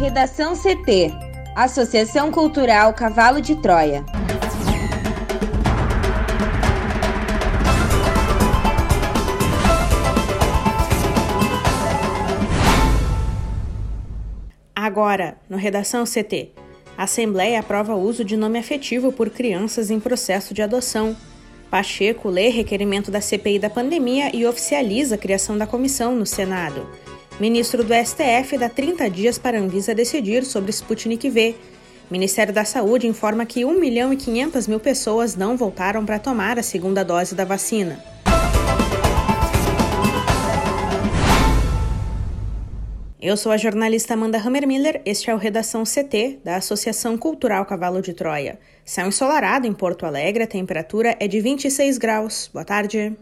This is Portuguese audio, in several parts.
Redação CT Associação Cultural Cavalo de Troia. Agora, no Redação CT. A Assembleia aprova o uso de nome afetivo por crianças em processo de adoção. Pacheco lê requerimento da CPI da pandemia e oficializa a criação da comissão no Senado. Ministro do STF dá 30 dias para a Anvisa decidir sobre Sputnik V. Ministério da Saúde informa que 1 milhão e 500 mil pessoas não voltaram para tomar a segunda dose da vacina. Eu sou a jornalista Amanda Hammermiller, este é o Redação CT, da Associação Cultural Cavalo de Troia. Céu ensolarado em Porto Alegre, a temperatura é de 26 graus. Boa tarde.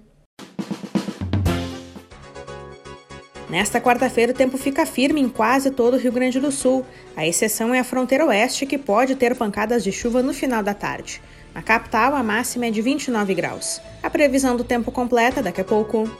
Nesta quarta-feira, o tempo fica firme em quase todo o Rio Grande do Sul. A exceção é a fronteira oeste, que pode ter pancadas de chuva no final da tarde. Na capital, a máxima é de 29 graus. A previsão do tempo completa daqui a pouco.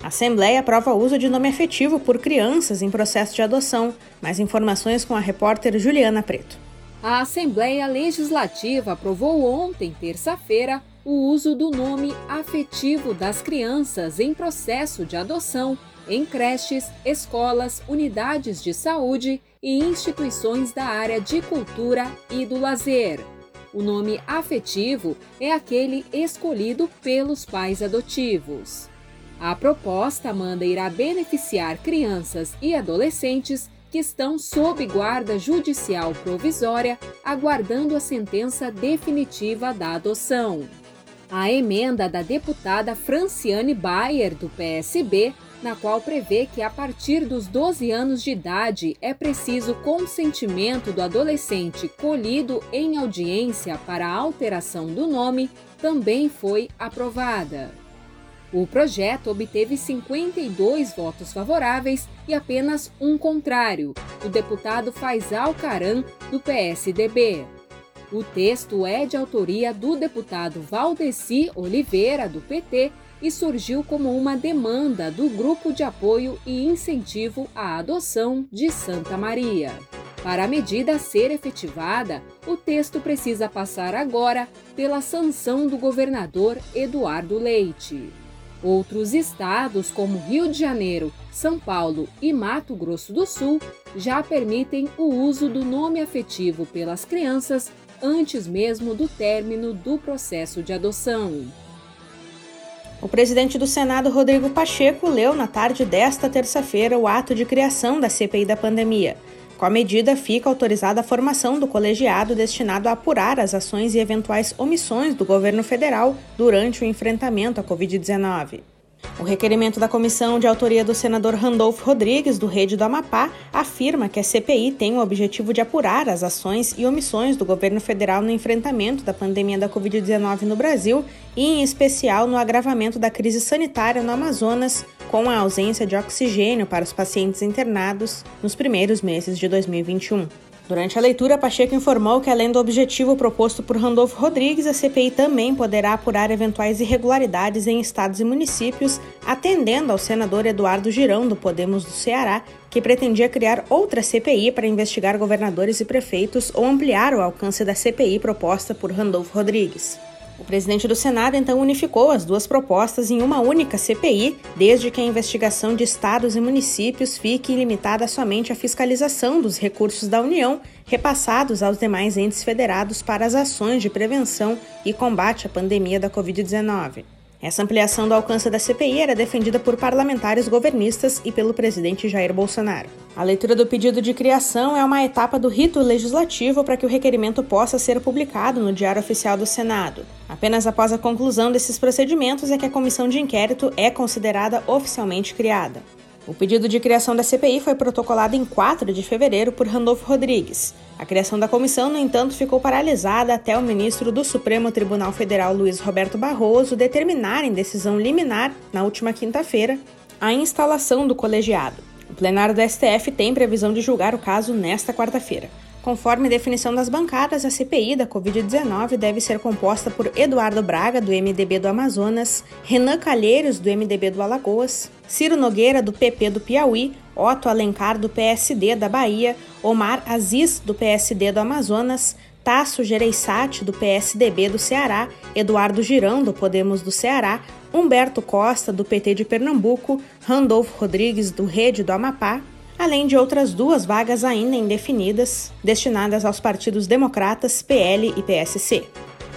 A Assembleia aprova o uso de nome afetivo por crianças em processo de adoção. Mais informações com a repórter Juliana Preto. A Assembleia Legislativa aprovou ontem, terça-feira, o uso do nome afetivo das crianças em processo de adoção em creches, escolas, unidades de saúde e instituições da área de cultura e do lazer. O nome afetivo é aquele escolhido pelos pais adotivos. A proposta manda irá beneficiar crianças e adolescentes que estão sob guarda judicial provisória, aguardando a sentença definitiva da adoção. A emenda da deputada Franciane Bayer, do PSB, na qual prevê que a partir dos 12 anos de idade é preciso consentimento do adolescente colhido em audiência para a alteração do nome, também foi aprovada. O projeto obteve 52 votos favoráveis e apenas um contrário, do deputado Faisal Caran, do PSDB. O texto é de autoria do deputado Valdeci Oliveira, do PT, e surgiu como uma demanda do Grupo de Apoio e Incentivo à Adoção de Santa Maria. Para a medida ser efetivada, o texto precisa passar agora pela sanção do governador Eduardo Leite. Outros estados, como Rio de Janeiro, São Paulo e Mato Grosso do Sul, já permitem o uso do nome afetivo pelas crianças antes mesmo do término do processo de adoção. O presidente do Senado, Rodrigo Pacheco, leu na tarde desta terça-feira o ato de criação da CPI da pandemia. Com a medida, fica autorizada a formação do colegiado destinado a apurar as ações e eventuais omissões do governo federal durante o enfrentamento à Covid-19. O requerimento da comissão de autoria do senador Randolfo Rodrigues, do Rede do Amapá, afirma que a CPI tem o objetivo de apurar as ações e omissões do governo federal no enfrentamento da pandemia da Covid-19 no Brasil e, em especial, no agravamento da crise sanitária no Amazonas, com a ausência de oxigênio para os pacientes internados nos primeiros meses de 2021. Durante a leitura, Pacheco informou que, além do objetivo proposto por Randolfo Rodrigues, a CPI também poderá apurar eventuais irregularidades em estados e municípios, atendendo ao senador Eduardo Girão, do Podemos do Ceará, que pretendia criar outra CPI para investigar governadores e prefeitos ou ampliar o alcance da CPI proposta por Randolfo Rodrigues. O presidente do Senado então unificou as duas propostas em uma única CPI, desde que a investigação de estados e municípios fique limitada somente à fiscalização dos recursos da União repassados aos demais entes federados para as ações de prevenção e combate à pandemia da Covid-19. Essa ampliação do alcance da CPI era defendida por parlamentares governistas e pelo presidente Jair Bolsonaro. A leitura do pedido de criação é uma etapa do rito legislativo para que o requerimento possa ser publicado no Diário Oficial do Senado. Apenas após a conclusão desses procedimentos é que a comissão de inquérito é considerada oficialmente criada. O pedido de criação da CPI foi protocolado em 4 de fevereiro por Randolfo Rodrigues. A criação da comissão, no entanto, ficou paralisada até o ministro do Supremo Tribunal Federal, Luiz Roberto Barroso, determinar em decisão liminar, na última quinta-feira, a instalação do colegiado. O plenário do STF tem previsão de julgar o caso nesta quarta-feira. Conforme definição das bancadas, a CPI da Covid-19 deve ser composta por Eduardo Braga, do MDB do Amazonas, Renan Calheiros, do MDB do Alagoas, Ciro Nogueira, do PP do Piauí, Otto Alencar, do PSD da Bahia, Omar Aziz, do PSD do Amazonas, Tasso Gereissati, do PSDB do Ceará, Eduardo Girão, do Podemos do Ceará, Humberto Costa, do PT de Pernambuco, Randolfo Rodrigues, do Rede do Amapá, além de outras duas vagas ainda indefinidas, destinadas aos partidos democratas, PL e PSC.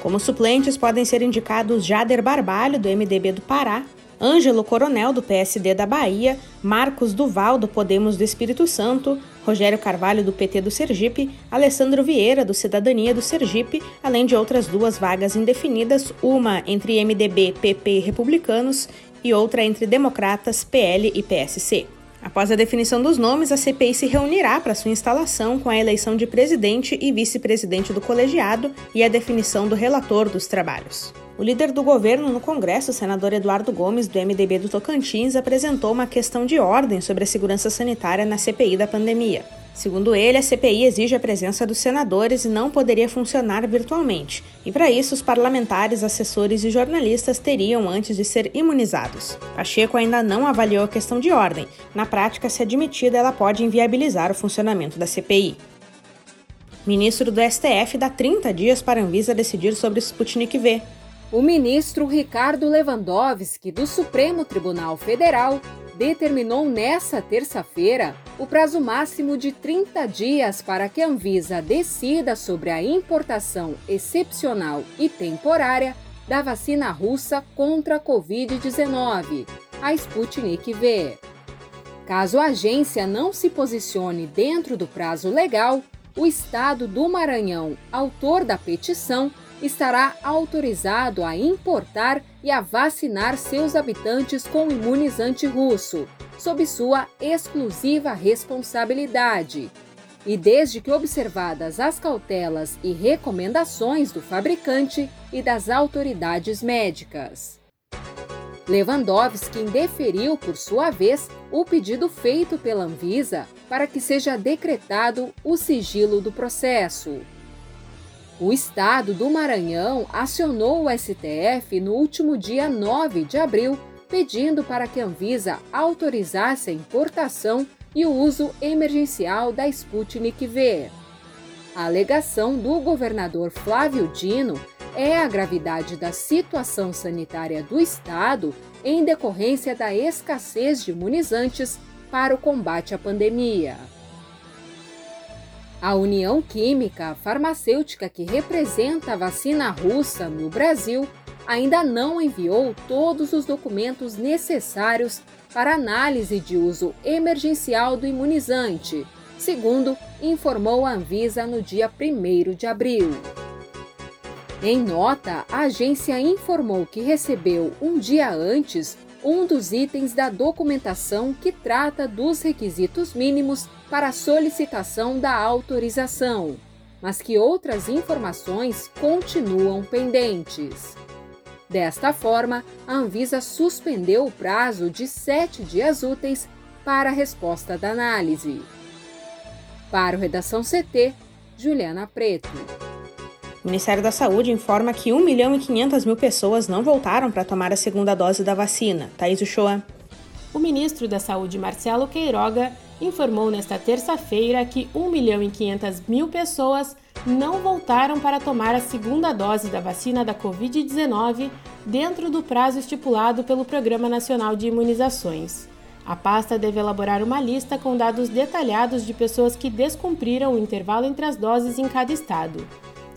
Como suplentes podem ser indicados Jader Barbalho, do MDB do Pará, Ângelo Coronel, do PSD da Bahia, Marcos Duval, do Podemos do Espírito Santo, Rogério Carvalho, do PT do Sergipe, Alessandro Vieira, do Cidadania do Sergipe, além de outras duas vagas indefinidas, uma entre MDB, PP e Republicanos e outra entre Democratas, PL e PSC. Após a definição dos nomes, a CPI se reunirá para sua instalação com a eleição de presidente e vice-presidente do colegiado e a definição do relator dos trabalhos. O líder do governo no Congresso, senador Eduardo Gomes, do MDB do Tocantins, apresentou uma questão de ordem sobre a segurança sanitária na CPI da pandemia. Segundo ele, a CPI exige a presença dos senadores e não poderia funcionar virtualmente, e para isso os parlamentares, assessores e jornalistas teriam antes de ser imunizados. Pacheco ainda não avaliou a questão de ordem. Na prática, se admitida, ela pode inviabilizar o funcionamento da CPI. Ministro do STF dá 30 dias para a Anvisa decidir sobre Sputnik V. O ministro Ricardo Lewandowski, do Supremo Tribunal Federal, determinou nesta terça-feira o prazo máximo de 30 dias para que a Anvisa decida sobre a importação excepcional e temporária da vacina russa contra a Covid-19, a Sputnik V. Caso a agência não se posicione dentro do prazo legal, o Estado do Maranhão, autor da petição, estará autorizado a importar e a vacinar seus habitantes com imunizante russo, sob sua exclusiva responsabilidade. E desde que observadas as cautelas e recomendações do fabricante e das autoridades médicas. Lewandowski indeferiu, por sua vez, o pedido feito pela Anvisa para que seja decretado o sigilo do processo. O estado do Maranhão acionou o STF no último dia 9 de abril, pedindo para que a Anvisa autorizasse a importação e o uso emergencial da Sputnik V. A alegação do governador Flávio Dino é a gravidade da situação sanitária do estado em decorrência da escassez de imunizantes para o combate à pandemia. A União Química Farmacêutica, que representa a vacina russa no Brasil, ainda não enviou todos os documentos necessários para análise de uso emergencial do imunizante, segundo informou a Anvisa no dia 1 de abril. Em nota, a agência informou que recebeu um dia antes um dos itens da documentação que trata dos requisitos mínimos para a solicitação da autorização, mas que outras informações continuam pendentes. Desta forma, a Anvisa suspendeu o prazo de sete dias úteis para a resposta da análise. Para o Redação CT, Juliana Preto. O Ministério da Saúde informa que 1 milhão e 500 mil pessoas não voltaram para tomar a segunda dose da vacina. Thaís Uchoa. O ministro da Saúde, Marcelo Queiroga, informou nesta terça-feira que 1 milhão e 500 mil pessoas não voltaram para tomar a segunda dose da vacina da Covid-19 dentro do prazo estipulado pelo Programa Nacional de Imunizações. A pasta deve elaborar uma lista com dados detalhados de pessoas que descumpriram o intervalo entre as doses em cada estado.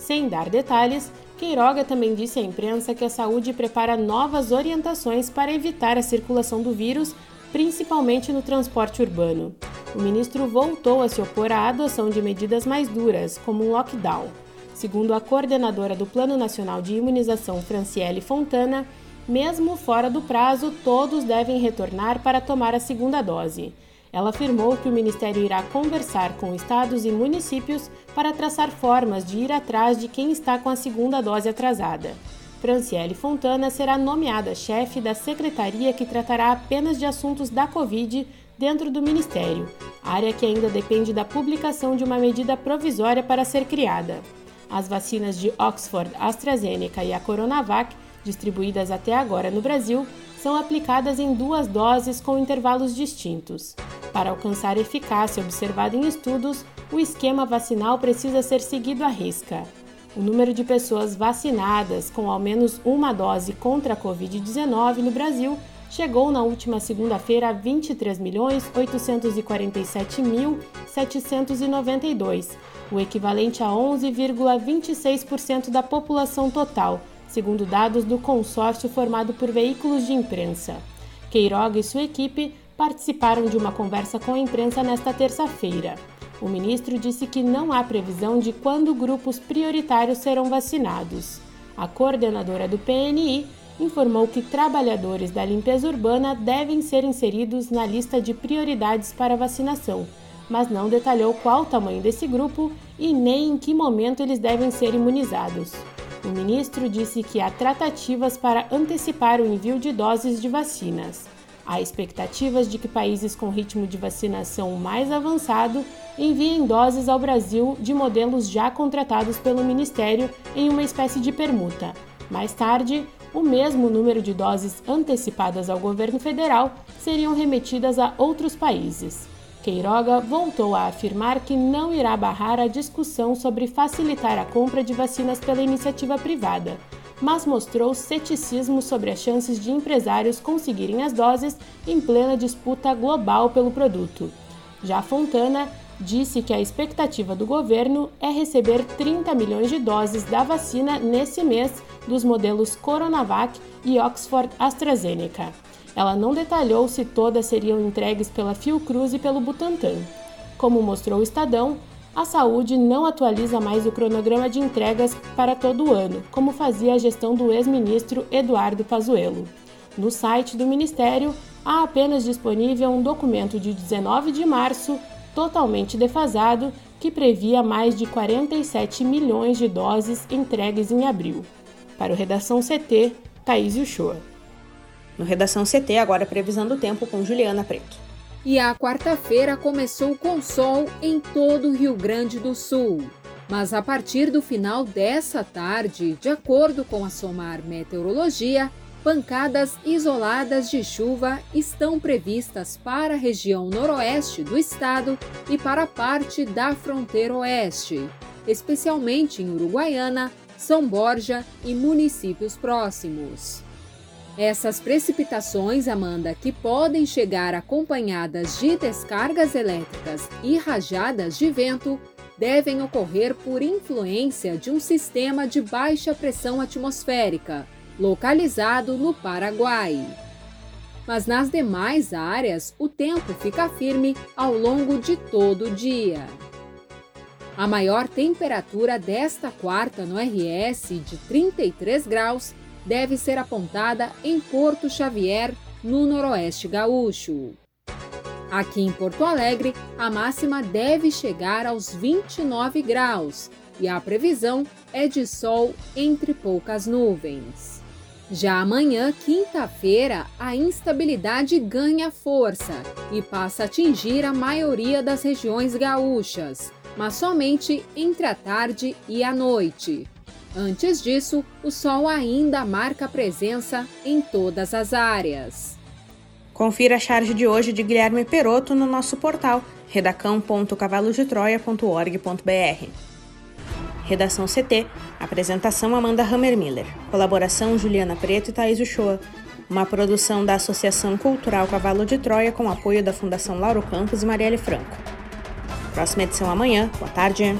Sem dar detalhes, Queiroga também disse à imprensa que a saúde prepara novas orientações para evitar a circulação do vírus, principalmente no transporte urbano o ministro voltou a se opor à adoção de medidas mais duras, como um lockdown. Segundo a coordenadora do Plano Nacional de Imunização, Franciele Fontana, mesmo fora do prazo, todos devem retornar para tomar a segunda dose. Ela afirmou que o Ministério irá conversar com estados e municípios para traçar formas de ir atrás de quem está com a segunda dose atrasada. Franciele Fontana será nomeada chefe da secretaria que tratará apenas de assuntos da Covid dentro do Ministério. área que ainda depende da publicação de uma medida provisória para ser criada. As vacinas de Oxford, AstraZeneca e a Coronavac, distribuídas até agora no Brasil, são aplicadas em duas doses com intervalos distintos. Para alcançar eficácia observada em estudos, o esquema vacinal precisa ser seguido à risca. O número de pessoas vacinadas com ao menos uma dose contra a Covid-19 no Brasil chegou na última segunda-feira a 23.847.792, o equivalente a 11,26% da população total segundo dados do consórcio formado por veículos de imprensa. Queiroga e sua equipe participaram de uma conversa com a imprensa nesta terça-feira. O ministro disse que não há previsão de quando grupos prioritários serão vacinados. A coordenadora do PNI informou que trabalhadores da limpeza urbana devem ser inseridos na lista de prioridades para vacinação, mas não detalhou qual o tamanho desse grupo e nem em que momento eles devem ser imunizados. O ministro disse que há tratativas para antecipar o envio de doses de vacinas. Há expectativas de que países com ritmo de vacinação mais avançado enviem doses ao Brasil de modelos já contratados pelo Ministério em uma espécie de permuta. Mais tarde, o mesmo número de doses antecipadas ao governo federal seriam remetidas a outros países. Queiroga voltou a afirmar que não irá barrar a discussão sobre facilitar a compra de vacinas pela iniciativa privada, mas mostrou ceticismo sobre as chances de empresários conseguirem as doses em plena disputa global pelo produto. Já Fontana disse que a expectativa do governo é receber 30 milhões de doses da vacina nesse mês dos modelos Coronavac e Oxford AstraZeneca. Ela não detalhou se todas seriam entregues pela Fiocruz e pelo Butantan. Como mostrou o Estadão, a saúde não atualiza mais o cronograma de entregas para todo o ano, como fazia a gestão do ex-ministro Eduardo Pazuello. No site do Ministério, há apenas disponível um documento de 19 de março, totalmente defasado, que previa mais de 47 milhões de doses entregues em abril. Para o Redação CT, Thaís Uchoa. No Redação CT, agora previsão do tempo com Juliana Preto. E a quarta-feira começou com sol em todo o Rio Grande do Sul. Mas a partir do final dessa tarde, de acordo com a Somar Meteorologia, pancadas isoladas de chuva estão previstas para a região noroeste do estado e para parte da fronteira oeste, especialmente em Uruguaiana, São Borja e municípios próximos. Essas precipitações, Amanda, que podem chegar acompanhadas de descargas elétricas e rajadas de vento, devem ocorrer por influência de um sistema de baixa pressão atmosférica, localizado no Paraguai. Mas nas demais áreas, o tempo fica firme ao longo de todo o dia. A maior temperatura desta quarta no RS, de 33 graus, deve ser apontada em Porto Xavier, no Noroeste Gaúcho. Aqui em Porto Alegre, a máxima deve chegar aos 29 graus e a previsão é de sol entre poucas nuvens. Já amanhã, quinta-feira, a instabilidade ganha força e passa a atingir a maioria das regiões gaúchas, mas somente entre a tarde e a noite. Antes disso, o Sol ainda marca presença em todas as áreas. Confira a charge de hoje de Guilherme Peroto no nosso portal redacão.cavalodetroia.org.br. Redação CT, apresentação Amanda Hammermiller, colaboração Juliana Preto e Thaís Uchoa, uma produção da Associação Cultural Cavalo de Troia com apoio da Fundação Lauro Campos e Marielle Franco. Próxima edição amanhã, boa tarde.